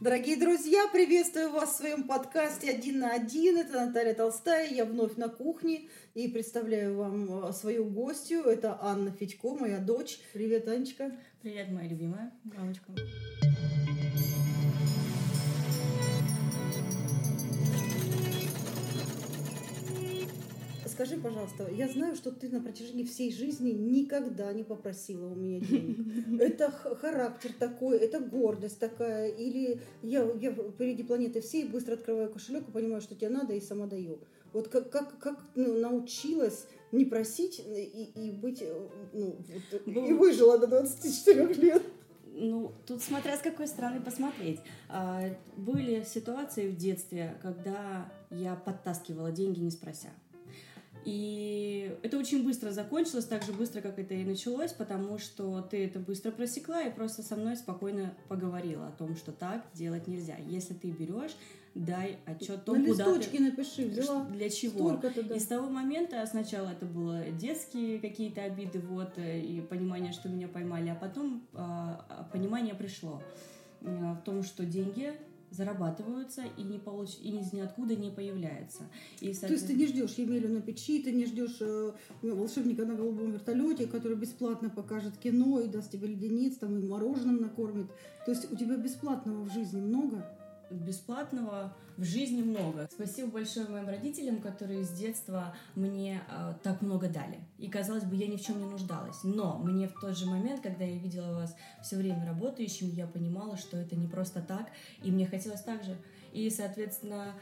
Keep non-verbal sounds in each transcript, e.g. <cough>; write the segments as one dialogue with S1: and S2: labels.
S1: Дорогие друзья, приветствую вас в своем подкасте «Один на один». Это Наталья Толстая, я вновь на кухне и представляю вам э, свою гостью. Это Анна Федько, моя дочь. Привет, Анечка.
S2: Привет, моя любимая мамочка.
S1: Скажи, пожалуйста, я знаю, что ты на протяжении всей жизни никогда не попросила у меня денег. <laughs> Это характер такой, это гордость такая. Или я, я впереди планеты всей быстро открываю кошелек и понимаю, что тебе надо, и сама даю. Вот как, как, как ну, научилась не просить и, и быть, ну, вот, и ну, выжила до 24 лет?
S2: Ну, тут смотря с какой стороны посмотреть. А, были ситуации в детстве, когда я подтаскивала деньги, не спрося. И это очень быстро закончилось, так же быстро, как это и началось, потому что ты это быстро просекла и просто со мной спокойно поговорила о том, что так делать нельзя. Если ты берешь, дай отчет
S1: том, На куда ты... напиши, взяла.
S2: Для чего? Да. И с того момента сначала это было детские какие-то обиды, вот, и понимание, что меня поймали, а потом э, понимание пришло э, в том, что деньги зарабатываются и не получ... и из ниоткуда не появляются.
S1: И, соответственно... То есть ты не ждешь Емелю на печи, ты не ждешь э, волшебника на голубом вертолете, который бесплатно покажет кино и даст тебе леденец, там и мороженым накормит. То есть у тебя бесплатного в жизни много?
S2: бесплатного в жизни много. Спасибо большое моим родителям, которые с детства мне э, так много дали. И казалось бы, я ни в чем не нуждалась. Но мне в тот же момент, когда я видела вас все время работающим, я понимала, что это не просто так, и мне хотелось так же. И, соответственно,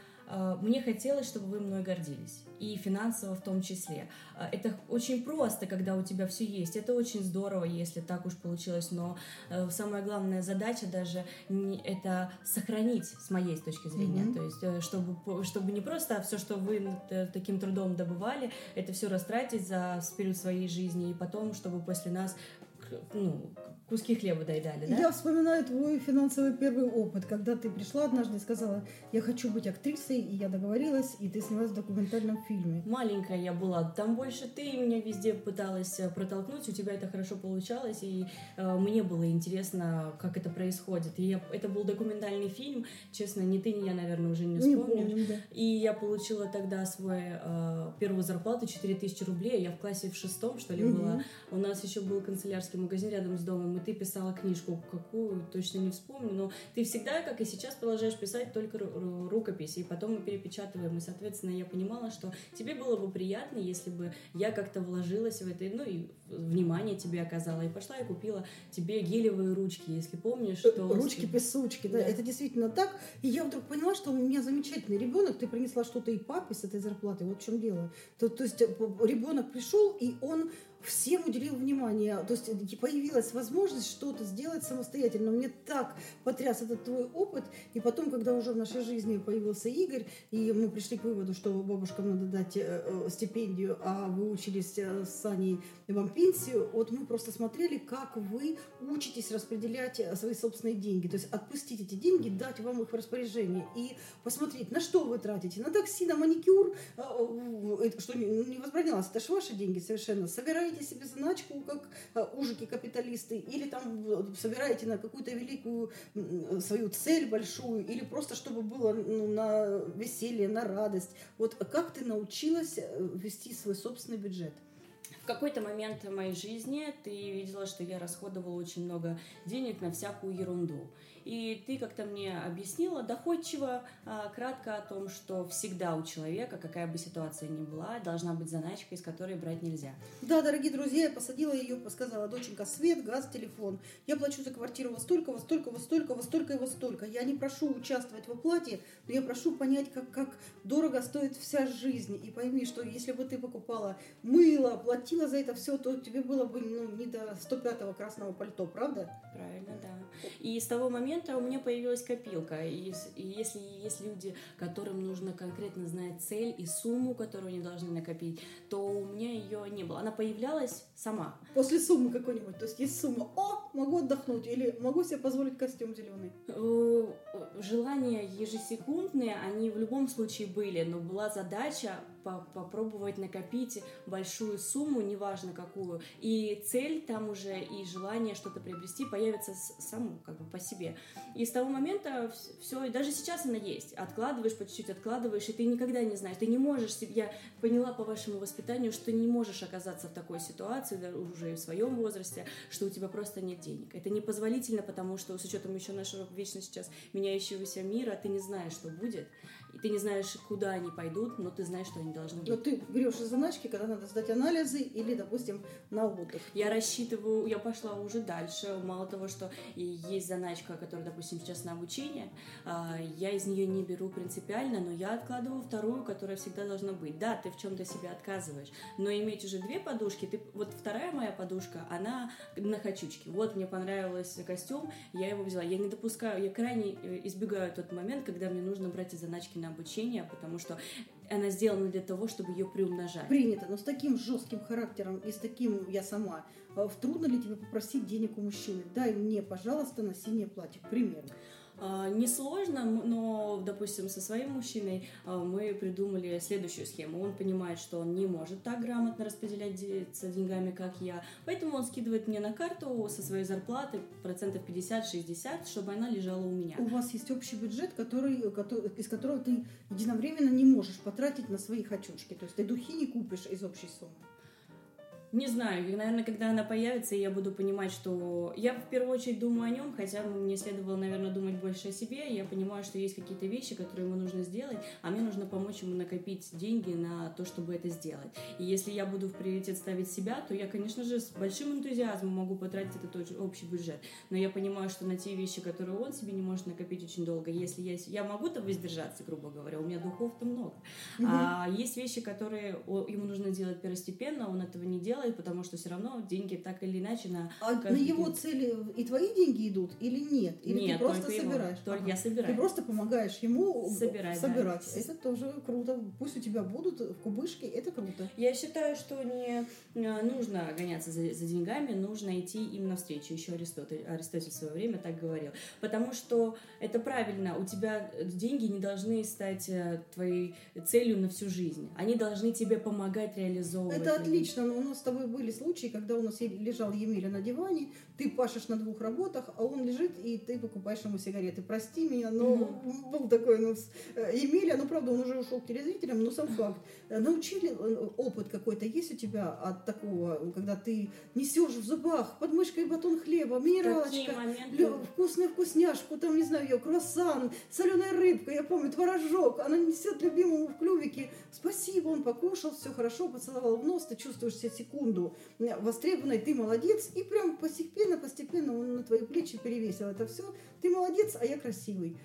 S2: мне хотелось, чтобы вы мной гордились, и финансово в том числе. Э, это очень просто, когда у тебя все есть. Это очень здорово, если так уж получилось, но э, самая главная задача даже не, это сохранить, с моей точки зрения. Mm-hmm. То есть, чтобы, чтобы не просто все, что вы таким трудом добывали, это все растратить за период своей жизни, и потом, чтобы после нас ну, куски хлеба доедали, да?
S1: Я вспоминаю твой финансовый первый опыт, когда ты пришла однажды и сказала, я хочу быть актрисой, и я договорилась, и ты снялась в документальном фильме.
S2: Маленькая я была, там больше ты меня везде пыталась э, протолкнуть, у тебя это хорошо получалось, и э, мне было интересно, как это происходит. И я, это был документальный фильм, честно, ни ты, ни я, наверное, уже не вспомню.
S1: Не да.
S2: И я получила тогда свою э, первую зарплату, 4000 рублей, я в классе в шестом, что ли, угу. была. У нас еще был канцелярский магазин рядом с домом, и ты писала книжку, какую, точно не вспомню, но ты всегда, как и сейчас, продолжаешь писать только рукописи, и потом мы перепечатываем, и, соответственно, я понимала, что тебе было бы приятно, если бы я как-то вложилась в это, ну, и внимание тебе оказала, и пошла и купила тебе гелевые ручки, если помнишь, что...
S1: Ручки-песучки, да. да, это действительно так, и я вдруг поняла, что у меня замечательный ребенок, ты принесла что-то и папе с этой зарплаты, вот в чем дело. То, то есть э, ребенок пришел, и он всем уделил внимание. То есть э, появилась возможность что-то сделать самостоятельно. Мне так потряс этот твой опыт. И потом, когда уже в нашей жизни появился Игорь, и мы пришли к выводу, что бабушкам надо дать э, э, стипендию, а вы учились с Саней вам пенсию, вот мы просто смотрели, как вы учитесь распределять свои собственные деньги. То есть отпустить эти деньги, дать вам их в распоряжение и посмотреть, на что вы тратите. На такси, на маникюр, что не возбранялось, это же ваши деньги совершенно. Собирать собираете себе заначку, как э, ужики-капиталисты, или там э, собираете на какую-то великую свою цель большую, или просто чтобы было ну, на веселье, на радость. Вот как ты научилась э, вести свой собственный бюджет?
S2: В какой-то момент в моей жизни ты видела, что я расходовала очень много денег на всякую ерунду. И ты как-то мне объяснила доходчиво, а, кратко о том, что всегда у человека, какая бы ситуация ни была, должна быть заначка, из которой брать нельзя.
S1: Да, дорогие друзья, я посадила ее, сказала, доченька, свет, газ, телефон. Я плачу за квартиру во столько, во столько, во столько, во столько и во столько. Я не прошу участвовать в оплате, но я прошу понять, как, как дорого стоит вся жизнь. И пойми, что если бы ты покупала мыло, платила за это все, то тебе было бы ну, не до 105-го красного пальто, правда?
S2: Правильно, да. И с того момента, момента у меня появилась копилка. И, если есть люди, которым нужно конкретно знать цель и сумму, которую они должны накопить, то у меня ее не было. Она появлялась сама.
S1: После суммы какой-нибудь. То есть есть сумма, о, могу отдохнуть, или могу себе позволить костюм зеленый.
S2: Желания ежесекундные, они в любом случае были, но была задача по попробовать накопить большую сумму, неважно какую, и цель там уже, и желание что-то приобрести появится само, как бы по себе. И с того момента все, и даже сейчас она есть. Откладываешь по чуть-чуть, откладываешь, и ты никогда не знаешь, ты не можешь, я поняла по вашему воспитанию, что не можешь оказаться в такой ситуации, уже в своем возрасте, что у тебя просто нет денег. Это непозволительно, потому что с учетом еще нашего вечно сейчас меняющегося мира, ты не знаешь, что будет и ты не знаешь, куда они пойдут, но ты знаешь, что они должны быть.
S1: Но ты берешь заначки, когда надо сдать анализы или, допустим, на отдых.
S2: Я рассчитываю, я пошла уже дальше. Мало того, что есть заначка, которая, допустим, сейчас на обучение, а, я из нее не беру принципиально, но я откладываю вторую, которая всегда должна быть. Да, ты в чем-то себя отказываешь, но иметь уже две подушки, ты, вот вторая моя подушка, она на хочучке. Вот мне понравился костюм, я его взяла. Я не допускаю, я крайне э, избегаю тот момент, когда мне нужно брать из заначки на обучение, потому что она сделана для того, чтобы ее приумножать.
S1: Принято, но с таким жестким характером и с таким я сама, э, трудно ли тебе попросить денег у мужчины? Дай мне, пожалуйста, на синее платье, примерно.
S2: А, несложно, но, допустим, со своим мужчиной а, мы придумали следующую схему. Он понимает, что он не может так грамотно распределять деньгами, как я, поэтому он скидывает мне на карту со своей зарплаты процентов 50-60, чтобы она лежала у меня.
S1: У вас есть общий бюджет, который, который, из которого ты единовременно не можешь потратить на свои хочушки. То есть ты духи не купишь из общей суммы.
S2: Не знаю, наверное, когда она появится, я буду понимать, что я в первую очередь думаю о нем, хотя мне следовало, наверное, думать больше о себе. Я понимаю, что есть какие-то вещи, которые ему нужно сделать, а мне нужно помочь ему накопить деньги на то, чтобы это сделать. И если я буду в приоритет ставить себя, то я, конечно же, с большим энтузиазмом могу потратить этот общий бюджет. Но я понимаю, что на те вещи, которые он себе не может накопить очень долго, если я, я могу там воздержаться, грубо говоря, у меня духов-то много. Mm-hmm. А есть вещи, которые ему нужно делать первостепенно, он этого не делает, потому что все равно деньги так или иначе на...
S1: А на его день. цели и твои деньги идут или нет? Или
S2: нет,
S1: ты просто
S2: только
S1: собираешь?
S2: Его. Только ага. я собираю.
S1: Ты просто помогаешь ему
S2: собирать.
S1: собирать. Да. Это тоже круто. Пусть у тебя будут в кубышке, это круто.
S2: Я считаю, что не а, нужно гоняться за, за деньгами, нужно идти им навстречу. Еще Аристотель, Аристотель в свое время так говорил. Потому что это правильно, у тебя деньги не должны стать э, твоей целью на всю жизнь. Они должны тебе помогать реализовывать.
S1: Это отлично, но у нас тобой были случаи, когда у нас лежал Емеля на диване, ты пашешь на двух работах, а он лежит, и ты покупаешь ему сигареты. Прости меня, но mm-hmm. был такой, ну, Емеля, ну, правда, он уже ушел к телезрителям, но сам факт. Э, научили, э, опыт какой-то есть у тебя от такого, когда ты несешь в зубах под мышкой батон хлеба, минералочка, вкусную вкусняшку, там, не знаю, ее, круассан, соленая рыбка, я помню, творожок, она несет любимому в клювике. Спасибо, он покушал, все хорошо, поцеловал в нос, ты чувствуешь себя секунду востребованной, ты молодец, и прям постепенно, постепенно он на твои плечи перевесил это все. Ты молодец, а я красивый.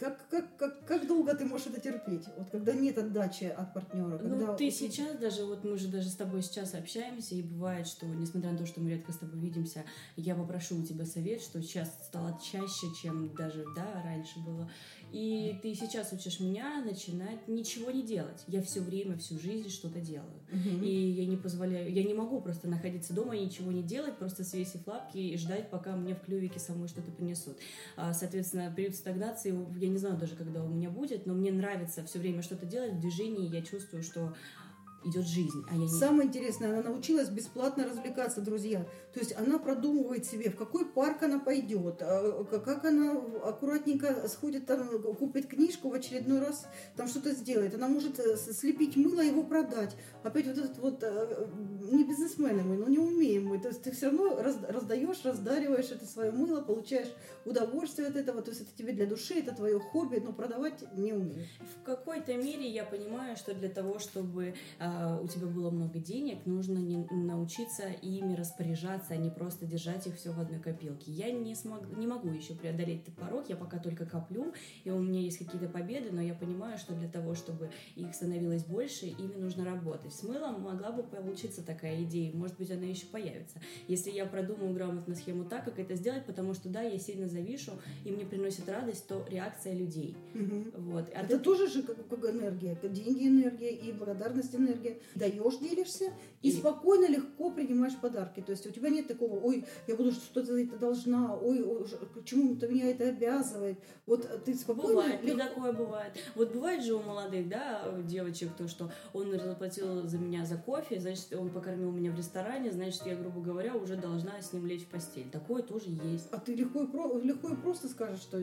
S1: Как, как, как, как долго ты можешь это терпеть? Вот когда нет отдачи от партнера.
S2: Ну, когда... Ну, ты сейчас даже, вот мы же даже с тобой сейчас общаемся, и бывает, что, несмотря на то, что мы редко с тобой видимся, я попрошу у тебя совет, что сейчас стало чаще, чем даже, да, раньше было. И ты сейчас учишь меня начинать ничего не делать. Я все время, всю жизнь что-то делаю. Угу. И я не позволяю, я не могу просто находиться дома и ничего не делать, просто свесив лапки и ждать, пока мне в клювике самой что-то принесут. А, соответственно, период стагнации, я не знаю даже, когда у меня будет, но мне нравится все время что-то делать в движении, я чувствую, что идет жизнь. А я не...
S1: Самое интересное, она научилась бесплатно развлекаться, друзья. То есть она продумывает себе, в какой парк она пойдет, а, как она аккуратненько сходит там, купит книжку в очередной раз, там что-то сделает. Она может э, слепить мыло, его продать. Опять вот этот вот, э, не бизнесмены мы, но не умеем мы. То есть ты все равно раздаешь, раздариваешь это свое мыло, получаешь удовольствие от этого. То есть это тебе для души, это твое хобби, но продавать не умеешь.
S2: В какой-то мере я понимаю, что для того, чтобы а, у тебя было много денег, нужно не, научиться ими распоряжаться, а не просто держать их все в одной копилке. Я не, смог, не могу еще преодолеть этот порог, я пока только коплю, и у меня есть какие-то победы, но я понимаю, что для того, чтобы их становилось больше, ими нужно работать. С мылом могла бы получиться так, такая идея, может быть, она еще появится. Если я продумаю грамотно схему так, как это сделать, потому что, да, я сильно завишу, и мне приносит радость, то реакция людей.
S1: Угу.
S2: Вот.
S1: А это ты... тоже же как, как энергия, деньги энергия и благодарность энергия. Даешь, делишься, и, и спокойно, легко принимаешь подарки. То есть у тебя нет такого, ой, я буду что-то это должна, ой, почему-то меня это обязывает. Вот ты спокойно...
S2: Бывает, легко... и такое бывает. Вот бывает же у молодых, да, девочек, то, что он заплатил за меня за кофе, значит, он покормил меня в ресторане, значит, я, грубо говоря, уже должна с ним лечь в постель. Такое тоже есть.
S1: А ты легко и, про... легко и просто скажешь, что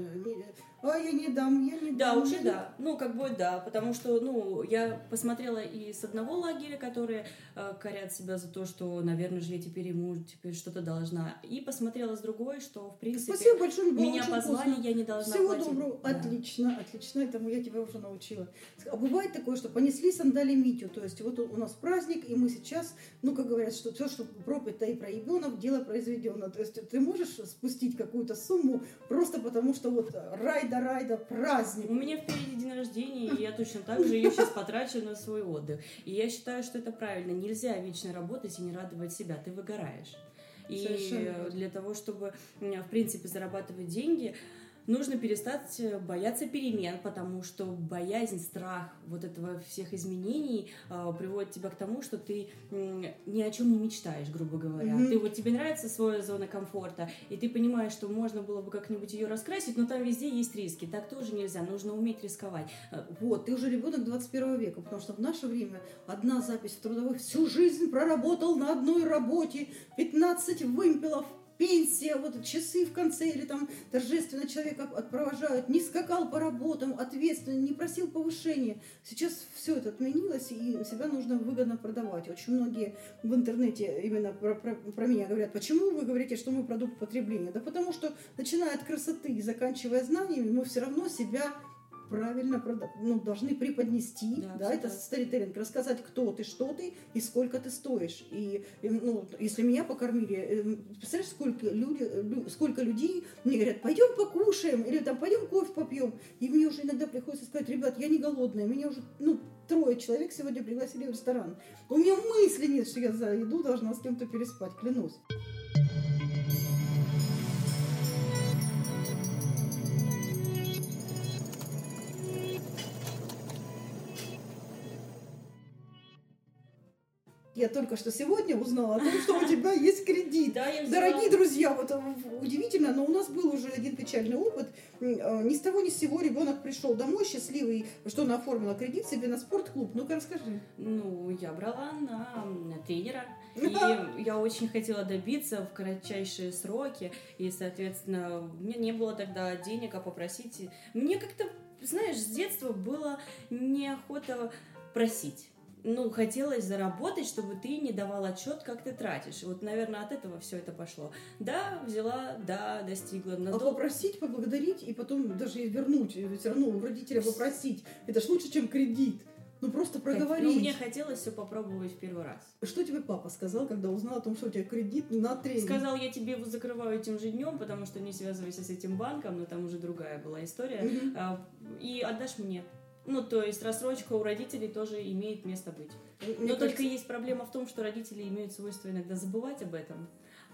S1: а я не дам, я не
S2: да,
S1: дам.
S2: Да, уже да. Ну, как бы да, потому что, ну, я посмотрела и с одного лагеря, которые э, корят себя за то, что, наверное же, я теперь ему теперь что-то должна. И посмотрела с другой, что, в принципе,
S1: Спасибо большое,
S2: меня позвали, вкусно. я не должна
S1: Всего
S2: платить.
S1: доброго. Да. Отлично, отлично. Этому я тебя уже научила. А бывает такое, что понесли сандали Митю. То есть вот у нас праздник, и мы сейчас, ну, как говорят, что все, что пропито и проебено, дело произведено. То есть ты можешь спустить какую-то сумму просто потому, что вот райда, райда, праздник.
S2: У меня впереди день рождения, и я точно так же ее сейчас потрачу на свой отдых. И я считаю, что это правильно. Нельзя вечно работать и не радовать себя. Ты выгораешь. И Совершенно. для того, чтобы, в принципе, зарабатывать деньги, нужно перестать э, бояться перемен, потому что боязнь, страх вот этого всех изменений э, приводит тебя к тому, что ты э, ни о чем не мечтаешь, грубо говоря. Mm-hmm. Ты вот тебе нравится своя зона комфорта, и ты понимаешь, что можно было бы как-нибудь ее раскрасить, но там везде есть риски. Так тоже нельзя, нужно уметь рисковать.
S1: Э, вот, ты уже ребенок 21 века, потому что в наше время одна запись в трудовых всю жизнь проработал на одной работе, 15 вымпелов, пенсия, вот часы в конце или там торжественно человека отпровожают, не скакал по работам, ответственно, не просил повышения. Сейчас все это отменилось, и себя нужно выгодно продавать. Очень многие в интернете именно про, про, про меня говорят, почему вы говорите, что мы продукт потребления? Да потому что, начиная от красоты и заканчивая знаниями, мы все равно себя правильно ну, должны преподнести, да, да это старителлинг, рассказать, кто ты, что ты и сколько ты стоишь. И, ну, если меня покормили, э, представляешь, сколько, люди, сколько людей мне говорят, пойдем покушаем, или там пойдем кофе попьем. И мне уже иногда приходится сказать, ребят, я не голодная, меня уже, ну, трое человек сегодня пригласили в ресторан. У меня мысли нет, что я за еду должна с кем-то переспать, клянусь. Я только что сегодня узнала о том, что у тебя есть кредит.
S2: Да,
S1: Дорогие друзья, вот э, удивительно, но у нас был уже один печальный опыт. Э, ни с того ни с сего ребенок пришел домой счастливый, что она оформила кредит себе на спортклуб. Ну-ка расскажи.
S2: Ну, я брала на тренера. И <laughs> я очень хотела добиться в кратчайшие сроки. И, соответственно, у меня не было тогда денег, а попросить. Мне как-то, знаешь, с детства было неохота просить ну, хотелось заработать, чтобы ты не давал отчет, как ты тратишь. Вот, наверное, от этого все это пошло. Да, взяла, да, достигла.
S1: Но а дол... попросить, поблагодарить и потом даже вернуть. Все равно у родителя попросить. Это ж лучше, чем кредит. Ну просто проговорить. Ну,
S2: мне хотелось все попробовать в первый раз.
S1: Что тебе папа сказал, когда узнал о том, что у тебя кредит на тренинг?
S2: Сказал, я тебе его закрываю этим же днем, потому что не связывайся с этим банком, но там уже другая была история. Mm-hmm. И отдашь мне. Ну, то есть рассрочка у родителей тоже имеет место быть. Мне Но кажется... только есть проблема в том, что родители имеют свойство иногда забывать об этом.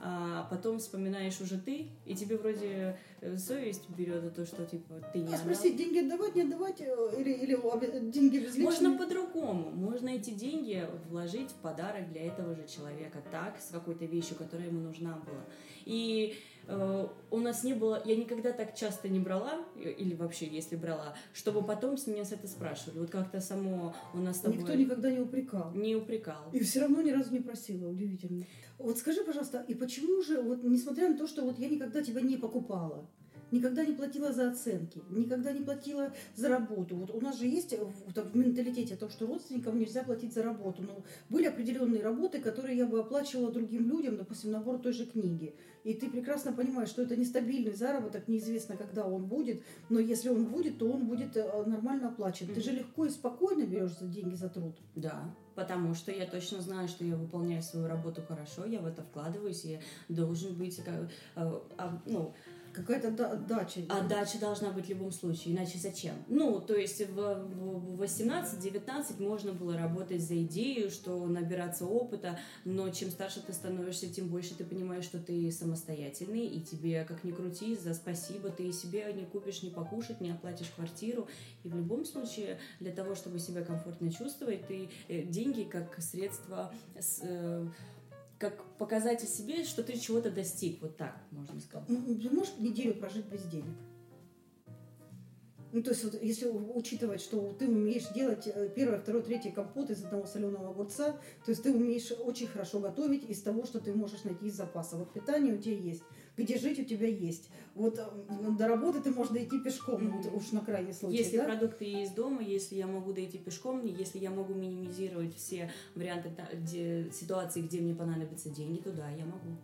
S2: А потом вспоминаешь уже ты, и тебе вроде э, совесть берет за то, что типа ты не
S1: а спросить, деньги отдавать, не отдавать, э, или, или деньги безличные?
S2: Можно по-другому. Можно эти деньги вложить в подарок для этого же человека, так, с какой-то вещью, которая ему нужна была. И у нас не было, я никогда так часто не брала, или вообще, если брала, чтобы потом с меня с это спрашивали. Вот как-то само у нас с
S1: тобой... Никто никогда не упрекал.
S2: Не упрекал.
S1: И все равно ни разу не просила, удивительно. Вот скажи, пожалуйста, и почему же, вот несмотря на то, что вот я никогда тебя не покупала, никогда не платила за оценки, никогда не платила за работу. Вот у нас же есть в, в менталитете то, что родственникам нельзя платить за работу. Но были определенные работы, которые я бы оплачивала другим людям, допустим, набор той же книги. И ты прекрасно понимаешь, что это нестабильный заработок, неизвестно, когда он будет, но если он будет, то он будет э, нормально оплачен. Mm-hmm. Ты же легко и спокойно берешь за деньги за труд.
S2: Да, потому что я точно знаю, что я выполняю свою работу хорошо, я в это вкладываюсь, и должен быть, э, а, ну,
S1: Какая-то да- дача.
S2: А дача должна быть в любом случае, иначе зачем? Ну, то есть в, в 18-19 можно было работать за идею, что набираться опыта, но чем старше ты становишься, тем больше ты понимаешь, что ты самостоятельный, и тебе, как ни крути, за спасибо ты себе не купишь, не покушать, не оплатишь квартиру. И в любом случае, для того, чтобы себя комфортно чувствовать, ты э, деньги как средство с, э, как показать о себе, что ты чего-то достиг. Вот так можно сказать.
S1: Ты можешь неделю прожить без денег? Ну, то есть, вот, если учитывать, что ты умеешь делать э, первое, второе, третье компот из одного соленого огурца, то есть ты умеешь очень хорошо готовить из того, что ты можешь найти из запаса. Вот питание у тебя есть, где жить у тебя есть. Вот э, до работы ты можешь дойти пешком, mm-hmm. вот уж на крайний случай.
S2: Если
S1: да?
S2: продукты есть дома, если я могу дойти пешком, если я могу минимизировать все варианты где, ситуации, где мне понадобятся деньги, то да, я могу.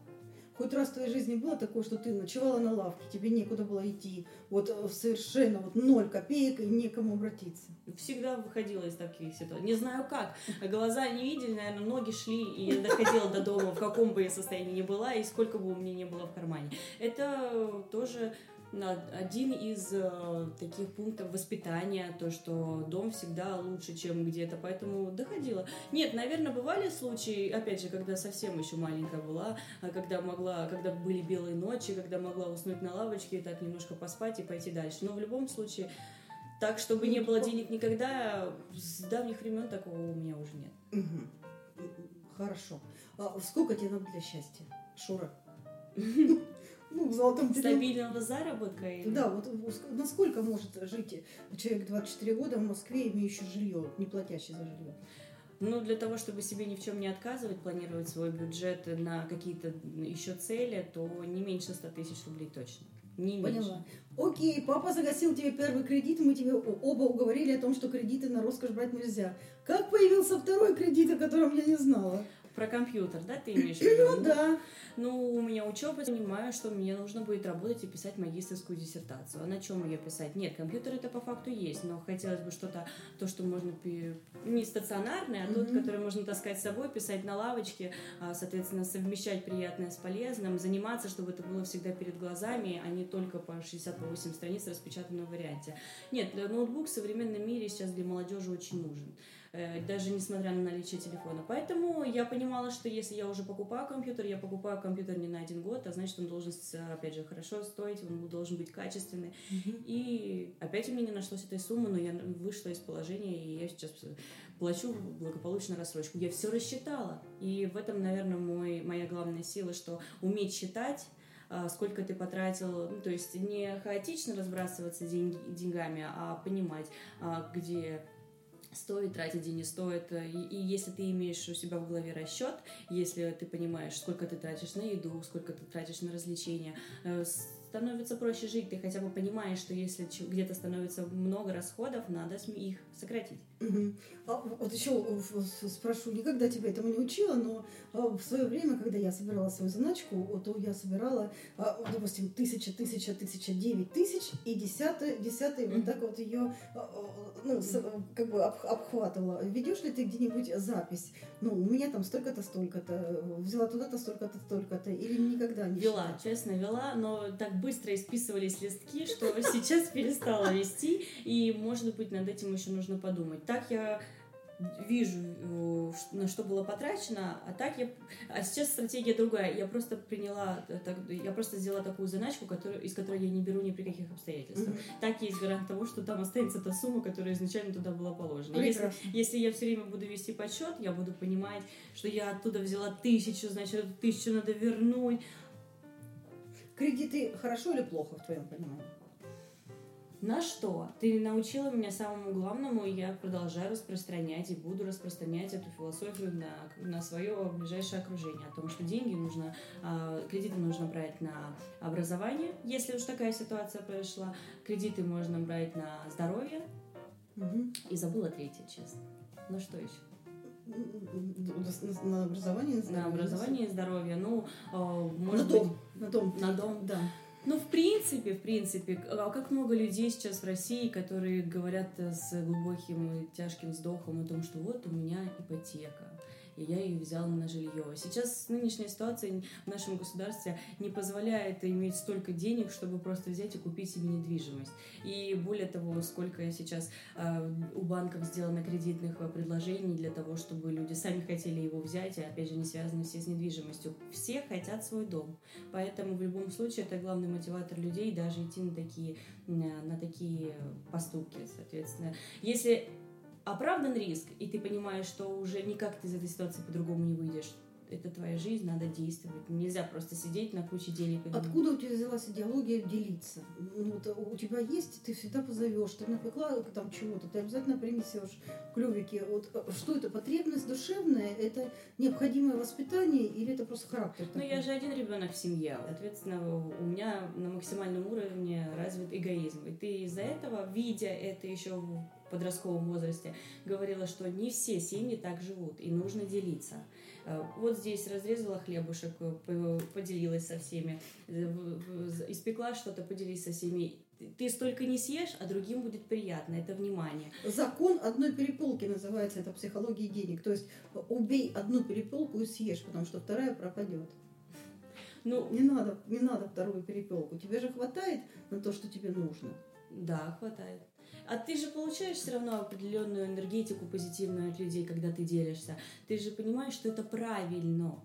S1: Хоть раз в твоей жизни было такое, что ты ночевала на лавке, тебе некуда было идти, вот э, совершенно вот ноль копеек и некому обратиться?
S2: Всегда выходила из таких ситуаций. Не знаю как. Глаза не видели, наверное, ноги шли, и я доходила до дома, в каком бы я состоянии ни была, и сколько бы у меня не было в кармане. Это тоже один из э, таких пунктов воспитания, то, что дом всегда лучше, чем где-то, поэтому доходило. Нет, наверное, бывали случаи, опять же, когда совсем еще маленькая была, а когда могла, когда были белые ночи, когда могла уснуть на лавочке и так немножко поспать и пойти дальше. Но в любом случае, так, чтобы не было денег никогда, с давних времен такого у меня уже нет.
S1: Угу. Хорошо. А сколько тебе надо для счастья, Шура? <laughs>
S2: ну, в золотом Стабильного заработка?
S1: Или? Да, вот насколько может жить человек 24 года в Москве, имеющий жилье, не платящий за жилье?
S2: Ну, для того, чтобы себе ни в чем не отказывать, планировать свой бюджет на какие-то еще цели, то не меньше 100 тысяч рублей точно. Не меньше. Поняла.
S1: Окей, папа загасил тебе первый кредит, мы тебе оба уговорили о том, что кредиты на роскошь брать нельзя. Как появился второй кредит, о котором я не знала?
S2: Про компьютер, да, ты имеешь в <clears throat> виду? Ну, да. Ну, у меня учеба, понимаю, что мне нужно будет работать и писать магистрскую диссертацию. А на чем ее писать? Нет, компьютер это по факту есть, но хотелось бы что-то, то, что можно не стационарное, а тот, который можно таскать с собой, писать на лавочке, а, соответственно, совмещать приятное с полезным, заниматься, чтобы это было всегда перед глазами, а не только по 60-8 страниц в распечатанном варианте. Нет, ноутбук в современном мире сейчас для молодежи очень нужен. Э, даже несмотря на наличие телефона. Поэтому я понимала, что если я уже покупаю компьютер, я покупаю компьютер не на один год, а значит, он должен, опять же, хорошо стоить, он должен быть качественный. Mm-hmm. И опять у меня не нашлось этой суммы, но я вышла из положения, и я сейчас плачу благополучно рассрочку. Я все рассчитала. И в этом, наверное, мой, моя главная сила, что уметь считать, а, сколько ты потратил, ну, то есть не хаотично разбрасываться деньги, деньгами, а понимать, а, где стоит тратить и не стоит. И, и если ты имеешь у себя в голове расчет, если ты понимаешь, сколько ты тратишь на еду, сколько ты тратишь на развлечения, э, становится проще жить. Ты хотя бы понимаешь, что если где-то становится много расходов, надо их сократить.
S1: Угу. А вот еще спрошу, никогда тебя этому не учила, но а, в свое время, когда я собирала свою заначку, то я собирала, допустим, тысяча, тысяча, тысяча, девять тысяч, и десятый, десятый, вот так вот ее, ну, как бы обхватывала. Ведешь ли ты где-нибудь запись? Ну, у меня там столько-то, столько-то, взяла туда-то, столько-то, столько-то, или никогда не
S2: Вела, считаешь? честно, вела, но так быстро исписывались листки, что <laughs> сейчас перестала вести, и, может быть, над этим еще нужно подумать. Так я вижу, э, на что было потрачено, а так я... А сейчас стратегия другая. Я просто приняла, я просто сделала такую заначку, которую, из которой я не беру ни при каких обстоятельствах. Mm-hmm. Так есть гарант того, что там останется та сумма, которая изначально туда была положена. Если, если я все время буду вести подсчет, я буду понимать, что я оттуда взяла тысячу, значит, эту тысячу надо вернуть.
S1: Кредиты хорошо или плохо, в твоем понимании?
S2: На что? Ты научила меня самому главному, и я продолжаю распространять и буду распространять эту философию на, на свое ближайшее окружение. О том, что деньги нужно, э, кредиты нужно брать на образование, если уж такая ситуация произошла. Кредиты можно брать на здоровье. Угу. И забыла третье, честно. Ну что еще?
S1: На образование,
S2: на образование и здоровье. Ну, э, может
S1: на дом. Быть, на дом.
S2: На дом, да. Ну, в принципе, в принципе, а как много людей сейчас в России, которые говорят с глубоким и тяжким вздохом о том, что вот у меня ипотека. И я ее взяла на жилье. Сейчас нынешняя ситуация в нашем государстве не позволяет иметь столько денег, чтобы просто взять и купить себе недвижимость. И более того, сколько сейчас э, у банков сделано кредитных предложений для того, чтобы люди сами хотели его взять, и опять же не связаны все с недвижимостью. Все хотят свой дом. Поэтому в любом случае это главный мотиватор людей даже идти на такие, на такие поступки, соответственно. Если оправдан риск, и ты понимаешь, что уже никак ты из этой ситуации по-другому не выйдешь, это твоя жизнь, надо действовать. Нельзя просто сидеть на куче денег. И
S1: Откуда у тебя взялась идеология делиться? Ну, вот у тебя есть, ты всегда позовешь, ты напекла там чего-то, ты обязательно принесешь клювики. Вот э, что это, потребность душевная, это необходимое воспитание или это просто характер?
S2: Ну, я же один ребенок в семье. Соответственно, у меня на максимальном уровне развит эгоизм. И ты из-за этого, видя это еще подростковом возрасте, говорила, что не все семьи так живут, и нужно делиться. Э, вот здесь разрезала хлебушек, э, поделилась со всеми, э, испекла что-то, поделись со всеми. Ты столько не съешь, а другим будет приятно. Это внимание.
S1: Закон одной переполки называется, это психология денег. То есть убей одну переполку и съешь, потому что вторая пропадет. Ну, не надо, не надо вторую перепелку. Тебе же хватает на то, что тебе нужно.
S2: Да, хватает. А ты же получаешь все равно определенную энергетику позитивную от людей, когда ты делишься. Ты же понимаешь, что это правильно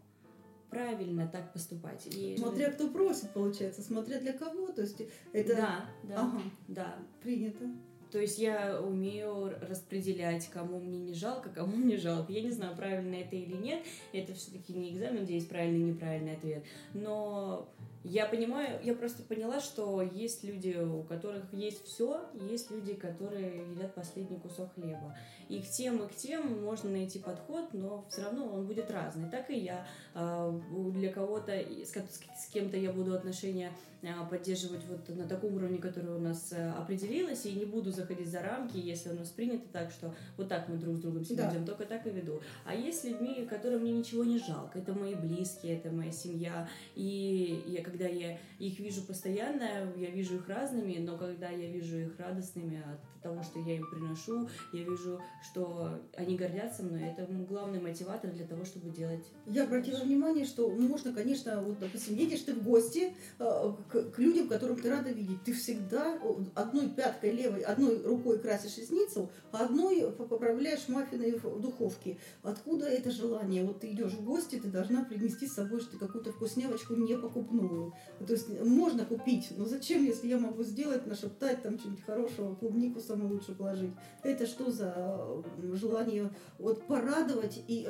S2: правильно так поступать.
S1: И... Смотря кто просит, получается, смотря для кого, то есть это...
S2: Да, да, ага. да.
S1: Принято.
S2: То есть я умею распределять, кому мне не жалко, кому мне жалко. Я не знаю, правильно это или нет. Это все-таки не экзамен, где есть правильный и неправильный ответ. Но я понимаю, я просто поняла, что есть люди, у которых есть все, есть люди, которые едят последний кусок хлеба. И к тем, и к тем можно найти подход, но все равно он будет разный. Так и я. А, для кого-то, с кем-то я буду отношения а, поддерживать вот на таком уровне, который у нас э, определилось, и не буду заходить за рамки, если у нас принято так, что вот так мы друг с другом себя да. ведем, только так и веду. А есть людьми, которым мне ничего не жалко, это мои близкие, это моя семья, и я, когда я их вижу постоянно, я вижу их разными, но когда я вижу их радостными от того, что я им приношу, я вижу, что они гордятся мной, это главный мотиватор для того, чтобы делать.
S1: Я обратила внимание, что можно, конечно, вот, допустим, едешь ты в гости э, к, к людям, которым ты рада видеть. Ты всегда одной пяткой левой, одной рукой красишь ресницу, а одной поправляешь маффины в духовке. Откуда это желание? Вот ты идешь в гости, ты должна принести с собой что какую-то вкуснявочку не покупную. То есть можно купить, но зачем, если я могу сделать, нашептать там что-нибудь хорошего, клубнику самую лучше положить? Это что за желание вот порадовать и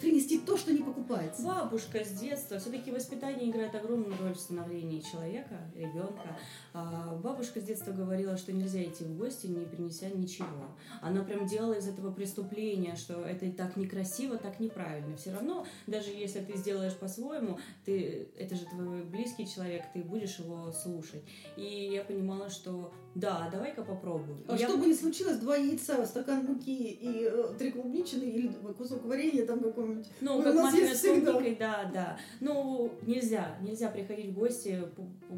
S1: принести то, что не покупается.
S2: Бабушка с детства. Все-таки воспитание играет огромную роль в становлении человека, ребенка. А бабушка с детства говорила, что нельзя идти в гости, не принеся ничего. Она прям делала из этого преступления, что это так некрасиво, так неправильно. Все равно, даже если ты сделаешь по-своему, ты, это же твой близкий человек, ты будешь его слушать. И я понимала, что да, давай-ка попробуем.
S1: А
S2: я...
S1: что бы ни случилось, два яйца, стакан муки и э, три клубничины или кусок варенья там какой-нибудь.
S2: Ну, как маффины с клубникой, да, да. Ну, нельзя, нельзя приходить в гости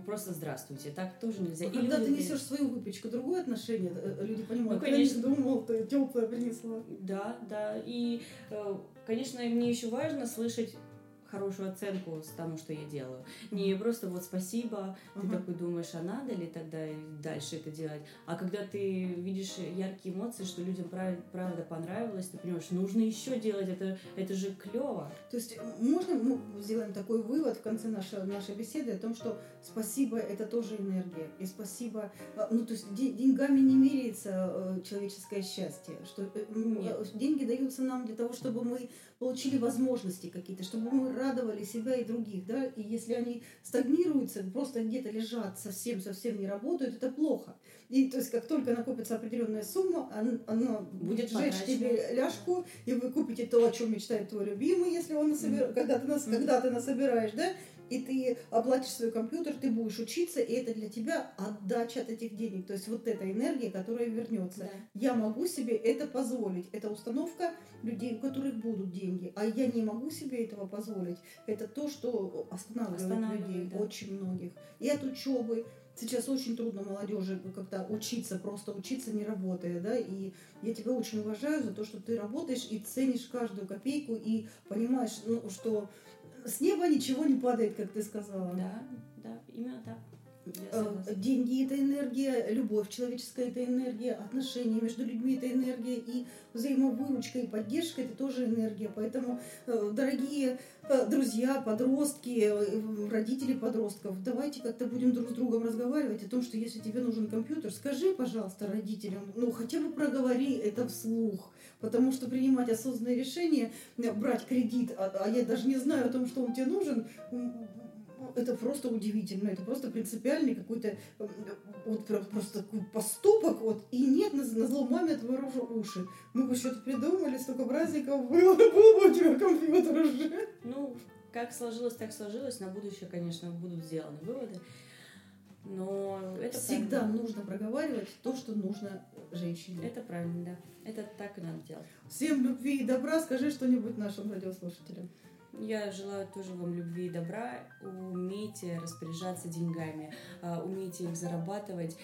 S2: просто здравствуйте. Так тоже нельзя.
S1: А когда ты несешь свою выпечку, другое отношение, э, люди понимают.
S2: Ну, конечно.
S1: Я не думал, ты теплое принесла.
S2: Да, да. И, э, конечно, мне еще важно слышать хорошую оценку с тому, что я делаю. Не просто вот спасибо, ты uh-huh. такой думаешь, а надо ли тогда дальше это делать? А когда ты видишь яркие эмоции, что людям правда, правда понравилось, ты понимаешь, нужно еще делать, это, это же клево.
S1: То есть можно мы сделаем такой вывод в конце нашей, нашей беседы о том, что спасибо это тоже энергия. И спасибо, а, ну то есть деньгами не меряется э, человеческое счастье, что э, Нет. деньги даются нам для того, чтобы мы получили возможности какие-то, чтобы мы радовали себя и других, да, и если они стагнируются, просто где-то лежат, совсем-совсем не работают, это плохо. И то есть как только накопится определенная сумма, она, будет сжечь тебе ляжку, и вы купите то, о чем мечтает твой любимый, если он насобир... mm-hmm. когда, ты нас... mm-hmm. когда ты насобираешь, да, и ты оплатишь свой компьютер, ты будешь учиться, и это для тебя отдача от этих денег. То есть вот эта энергия, которая вернется. Да. Я могу себе это позволить. Это установка людей, у которых будут деньги. А я не могу себе этого позволить. Это то, что останавливает, останавливает людей, да. очень многих. И от учебы, Сейчас очень трудно молодежи как-то учиться, просто учиться не работая, да, и я тебя очень уважаю за то, что ты работаешь и ценишь каждую копейку и понимаешь, ну, что с неба ничего не падает, как ты сказала.
S2: Да, да, именно так.
S1: Э, деньги это энергия, любовь человеческая это энергия, отношения между людьми это энергия, и взаимовыручка и поддержка это тоже энергия. Поэтому, э, дорогие э, друзья, подростки, родители подростков, давайте как-то будем друг с другом разговаривать о том, что если тебе нужен компьютер, скажи, пожалуйста, родителям, ну хотя бы проговори это вслух. Потому что принимать осознанные решения, брать кредит, а, а я даже не знаю о том, что он тебе нужен, это просто удивительно, это просто принципиальный какой-то вот просто такой поступок, вот, и нет, на, на зло маме отворожу уши. Мы бы что-то придумали, столько праздников было, <laughs> был бы у тебя компьютер уже.
S2: Ну, как сложилось, так сложилось, на будущее, конечно, будут сделаны выводы. Но это
S1: всегда правильно. нужно проговаривать то, что нужно женщине.
S2: Это правильно, да. Это так и надо делать.
S1: Всем любви и добра. Скажи что-нибудь нашим радиослушателям.
S2: Я желаю тоже вам любви и добра. Умейте распоряжаться деньгами, а, умейте их зарабатывать.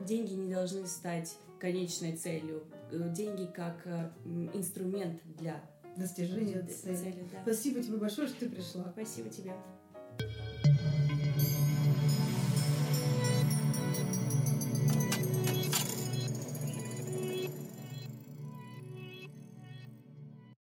S2: Деньги не должны стать конечной целью. Э, деньги как э, инструмент для
S1: достижения цели. цели да. Спасибо тебе большое, что ты пришла.
S2: Спасибо тебе.